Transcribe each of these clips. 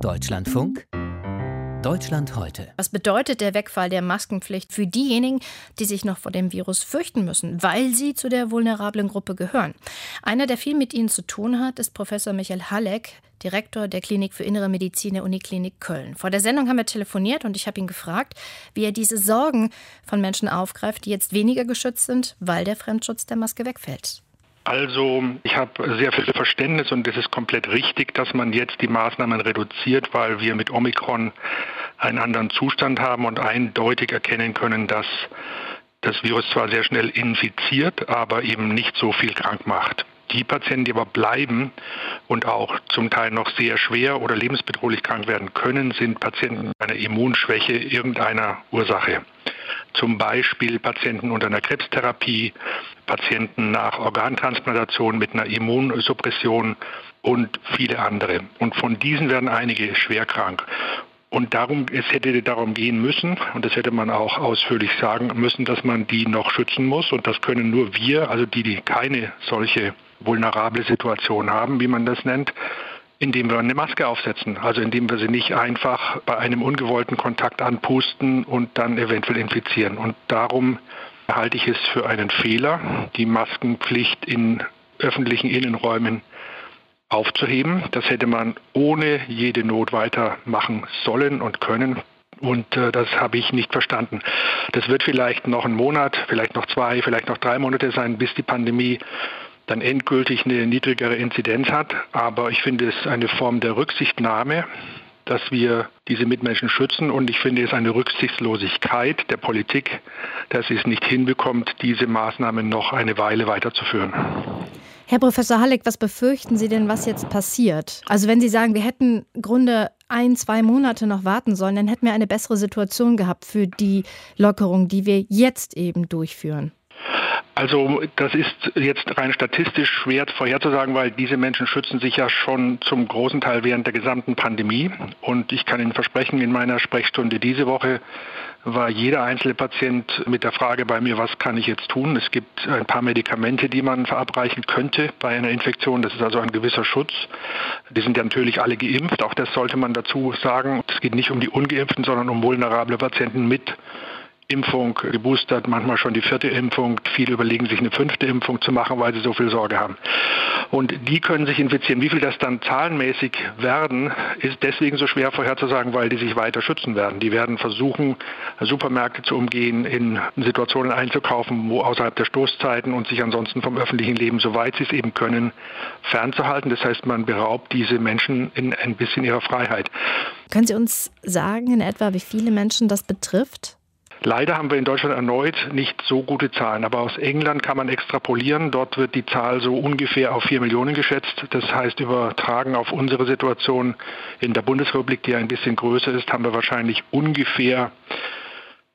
Deutschlandfunk Deutschland heute. Was bedeutet der Wegfall der Maskenpflicht für diejenigen, die sich noch vor dem Virus fürchten müssen, weil sie zu der vulnerablen Gruppe gehören? Einer, der viel mit ihnen zu tun hat, ist Professor Michael Halleck, Direktor der Klinik für Innere Medizin der Uniklinik Köln. Vor der Sendung haben wir telefoniert und ich habe ihn gefragt, wie er diese Sorgen von Menschen aufgreift, die jetzt weniger geschützt sind, weil der Fremdschutz der Maske wegfällt. Also ich habe sehr viel Verständnis und es ist komplett richtig, dass man jetzt die Maßnahmen reduziert, weil wir mit Omikron einen anderen Zustand haben und eindeutig erkennen können, dass das Virus zwar sehr schnell infiziert, aber eben nicht so viel krank macht. Die Patienten, die aber bleiben und auch zum Teil noch sehr schwer oder lebensbedrohlich krank werden können, sind Patienten mit einer Immunschwäche irgendeiner Ursache. Zum Beispiel Patienten unter einer Krebstherapie, Patienten nach Organtransplantation mit einer Immunsuppression und viele andere. Und von diesen werden einige schwer krank. Und darum, es hätte darum gehen müssen, und das hätte man auch ausführlich sagen müssen, dass man die noch schützen muss. Und das können nur wir, also die, die keine solche vulnerable Situation haben, wie man das nennt, indem wir eine Maske aufsetzen. Also indem wir sie nicht einfach bei einem ungewollten Kontakt anpusten und dann eventuell infizieren. Und darum halte ich es für einen Fehler, die Maskenpflicht in öffentlichen Innenräumen aufzuheben. Das hätte man ohne jede Not weitermachen sollen und können. Und äh, das habe ich nicht verstanden. Das wird vielleicht noch ein Monat, vielleicht noch zwei, vielleicht noch drei Monate sein, bis die Pandemie dann endgültig eine niedrigere Inzidenz hat. Aber ich finde es eine Form der Rücksichtnahme, dass wir diese Mitmenschen schützen. Und ich finde es eine Rücksichtslosigkeit der Politik, dass sie es nicht hinbekommt, diese Maßnahmen noch eine Weile weiterzuführen. Herr Professor Halleck, was befürchten Sie denn, was jetzt passiert? Also wenn Sie sagen, wir hätten Grunde ein, zwei Monate noch warten sollen, dann hätten wir eine bessere Situation gehabt für die Lockerung, die wir jetzt eben durchführen. Also das ist jetzt rein statistisch schwer vorherzusagen, weil diese Menschen schützen sich ja schon zum großen Teil während der gesamten Pandemie. Und ich kann Ihnen versprechen, in meiner Sprechstunde diese Woche war jeder einzelne Patient mit der Frage bei mir, was kann ich jetzt tun? Es gibt ein paar Medikamente, die man verabreichen könnte bei einer Infektion. Das ist also ein gewisser Schutz. Die sind ja natürlich alle geimpft. Auch das sollte man dazu sagen. Es geht nicht um die ungeimpften, sondern um vulnerable Patienten mit Impfung geboostert, manchmal schon die vierte Impfung. Viele überlegen sich eine fünfte Impfung zu machen, weil sie so viel Sorge haben. Und die können sich infizieren. Wie viel das dann zahlenmäßig werden, ist deswegen so schwer vorherzusagen, weil die sich weiter schützen werden. Die werden versuchen, Supermärkte zu umgehen, in Situationen einzukaufen, wo außerhalb der Stoßzeiten und sich ansonsten vom öffentlichen Leben, soweit sie es eben können, fernzuhalten. Das heißt, man beraubt diese Menschen in ein bisschen ihrer Freiheit. Können Sie uns sagen in etwa, wie viele Menschen das betrifft? Leider haben wir in Deutschland erneut nicht so gute Zahlen, aber aus England kann man extrapolieren. Dort wird die Zahl so ungefähr auf vier Millionen geschätzt. Das heißt, übertragen auf unsere Situation in der Bundesrepublik, die ein bisschen größer ist, haben wir wahrscheinlich ungefähr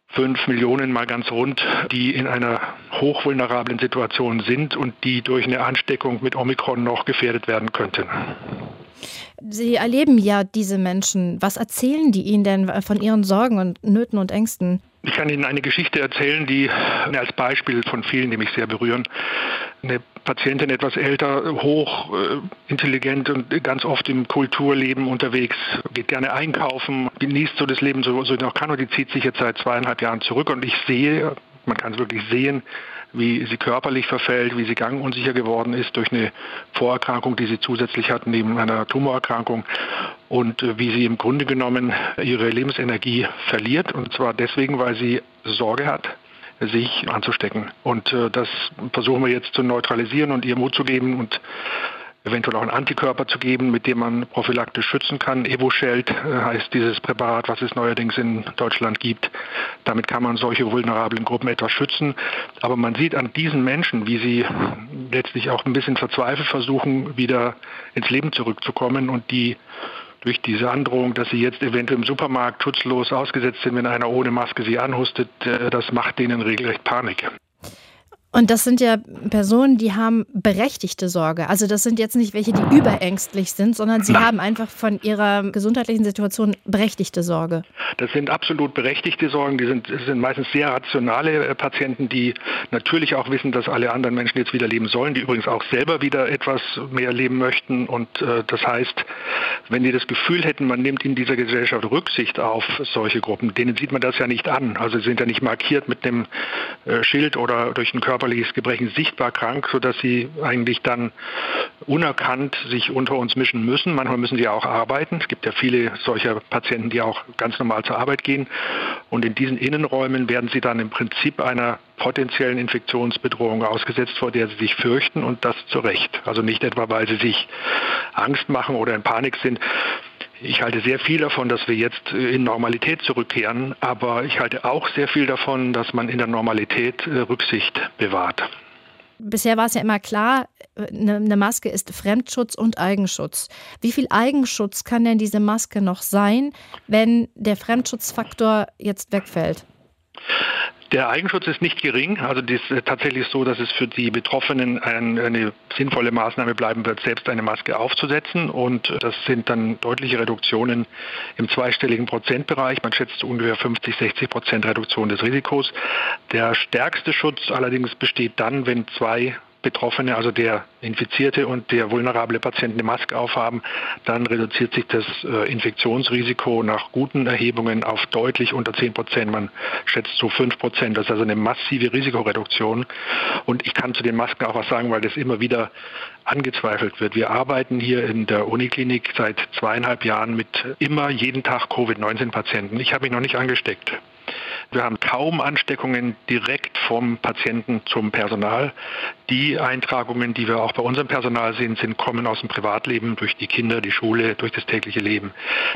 fünf Millionen mal ganz rund, die in einer hochvulnerablen Situation sind und die durch eine Ansteckung mit Omikron noch gefährdet werden könnten. Sie erleben ja diese Menschen. Was erzählen die Ihnen denn von ihren Sorgen und Nöten und Ängsten? Ich kann Ihnen eine Geschichte erzählen, die als Beispiel von vielen, die mich sehr berühren. Eine Patientin etwas älter, hoch äh, intelligent und ganz oft im Kulturleben unterwegs, geht gerne einkaufen, genießt so das Leben so, so noch kann und die zieht sich jetzt seit zweieinhalb Jahren zurück und ich sehe, man kann es wirklich sehen, wie sie körperlich verfällt, wie sie gangunsicher geworden ist durch eine Vorerkrankung, die sie zusätzlich hat, neben einer Tumorerkrankung und äh, wie sie im Grunde genommen ihre Lebensenergie verliert und zwar deswegen, weil sie Sorge hat, sich anzustecken. Und äh, das versuchen wir jetzt zu neutralisieren und ihr Mut zu geben und eventuell auch einen Antikörper zu geben, mit dem man prophylaktisch schützen kann. Evosheld äh, heißt dieses Präparat, was es neuerdings in Deutschland gibt. Damit kann man solche vulnerablen Gruppen etwas schützen. Aber man sieht an diesen Menschen, wie sie letztlich auch ein bisschen verzweifelt versuchen, wieder ins Leben zurückzukommen und die durch diese Androhung, dass sie jetzt eventuell im Supermarkt schutzlos ausgesetzt sind, wenn einer ohne Maske sie anhustet, äh, das macht denen regelrecht Panik. Und das sind ja Personen, die haben berechtigte Sorge. Also das sind jetzt nicht welche, die überängstlich sind, sondern sie Nein. haben einfach von ihrer gesundheitlichen Situation berechtigte Sorge. Das sind absolut berechtigte Sorgen. Die sind, das sind meistens sehr rationale äh, Patienten, die natürlich auch wissen, dass alle anderen Menschen jetzt wieder leben sollen, die übrigens auch selber wieder etwas mehr leben möchten. Und äh, das heißt, wenn die das Gefühl hätten, man nimmt in dieser Gesellschaft Rücksicht auf solche Gruppen, denen sieht man das ja nicht an. Also sie sind ja nicht markiert mit dem äh, Schild oder durch ein körperliches Gebrechen sichtbar krank, sodass sie eigentlich dann unerkannt sich unter uns mischen müssen. Manchmal müssen sie auch arbeiten. Es gibt ja viele solcher Patienten, die auch ganz normal zur Arbeit gehen. Und in diesen Innenräumen werden sie dann im Prinzip einer potenziellen Infektionsbedrohung ausgesetzt, vor der sie sich fürchten und das zu Recht. Also nicht etwa, weil sie sich Angst machen oder in Panik sind. Ich halte sehr viel davon, dass wir jetzt in Normalität zurückkehren, aber ich halte auch sehr viel davon, dass man in der Normalität äh, Rücksicht bewahrt. Bisher war es ja immer klar, eine Maske ist Fremdschutz und Eigenschutz. Wie viel Eigenschutz kann denn diese Maske noch sein, wenn der Fremdschutzfaktor jetzt wegfällt? Der Eigenschutz ist nicht gering. Also es ist tatsächlich so, dass es für die Betroffenen ein, eine sinnvolle Maßnahme bleiben wird, selbst eine Maske aufzusetzen. Und das sind dann deutliche Reduktionen im zweistelligen Prozentbereich. Man schätzt ungefähr 50, 60 Prozent Reduktion des Risikos. Der stärkste Schutz allerdings besteht dann, wenn zwei Betroffene, also der Infizierte und der vulnerable Patient eine Maske aufhaben, dann reduziert sich das äh, Infektionsrisiko nach guten Erhebungen auf deutlich unter 10 Prozent. Man schätzt so 5 Prozent. Das ist also eine massive Risikoreduktion. Und ich kann zu den Masken auch was sagen, weil das immer wieder angezweifelt wird. Wir arbeiten hier in der Uniklinik seit zweieinhalb Jahren mit immer jeden Tag Covid-19-Patienten. Ich habe mich noch nicht angesteckt. Wir haben kaum Ansteckungen direkt vom Patienten zum Personal. Die Eintragungen, die wir auch bei unserem Personal sehen, sind, kommen aus dem Privatleben, durch die Kinder, die Schule, durch das tägliche Leben.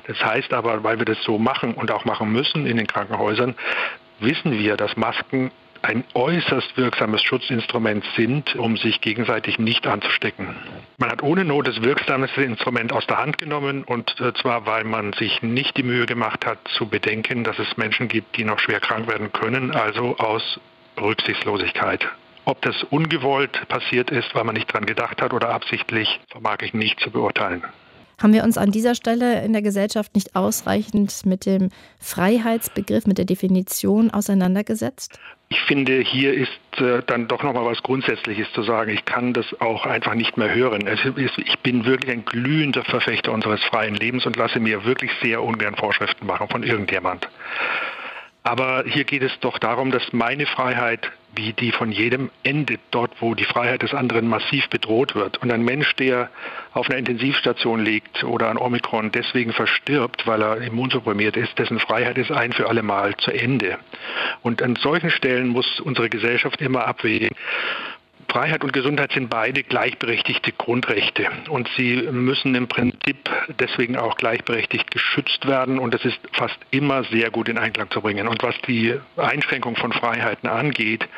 Das heißt aber, weil wir das so machen und auch machen müssen in den Krankenhäusern, wissen wir, dass Masken ein äußerst wirksames Schutzinstrument sind, um sich gegenseitig nicht anzustecken. Man hat ohne Not das wirksamste Instrument aus der Hand genommen und äh, zwar, weil man sich nicht die Mühe gemacht hat zu bedenken, dass es Menschen gibt, die noch schwer krank werden können, also aus Rücksichtslosigkeit. Ob das ungewollt passiert ist, weil man nicht dran gedacht hat oder absichtlich, vermag ich nicht zu beurteilen. Haben wir uns an dieser Stelle in der Gesellschaft nicht ausreichend mit dem Freiheitsbegriff, mit der Definition auseinandergesetzt? Ich finde, hier ist äh, dann doch noch mal was Grundsätzliches zu sagen. Ich kann das auch einfach nicht mehr hören. Ist, ich bin wirklich ein glühender Verfechter unseres freien Lebens und lasse mir wirklich sehr ungern Vorschriften machen von irgendjemand. Aber hier geht es doch darum, dass meine Freiheit wie die von jedem endet, dort wo die Freiheit des anderen massiv bedroht wird. Und ein Mensch, der auf einer Intensivstation liegt oder an Omikron deswegen verstirbt, weil er immunsupprimiert ist, dessen Freiheit ist ein für alle Mal zu Ende. Und an solchen Stellen muss unsere Gesellschaft immer abwägen. Freiheit und Gesundheit sind beide gleichberechtigte Grundrechte und sie müssen im Prinzip deswegen auch gleichberechtigt geschützt werden und das ist fast immer sehr gut in Einklang zu bringen. Und was die Einschränkung von Freiheiten angeht,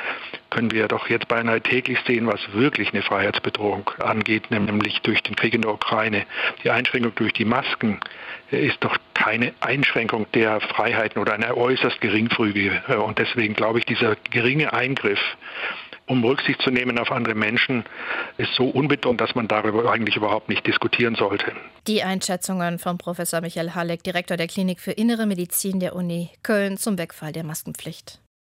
können wir doch jetzt beinahe täglich sehen, was wirklich eine Freiheitsbedrohung angeht, nämlich durch den Krieg in der Ukraine. Die Einschränkung durch die Masken ist doch keine Einschränkung der Freiheiten oder eine äußerst geringfügige. Und deswegen glaube ich, dieser geringe Eingriff um Rücksicht zu nehmen auf andere Menschen, ist so unbedeutend, dass man darüber eigentlich überhaupt nicht diskutieren sollte. Die Einschätzungen von Professor Michael Halleck, Direktor der Klinik für Innere Medizin der Uni Köln zum Wegfall der Maskenpflicht.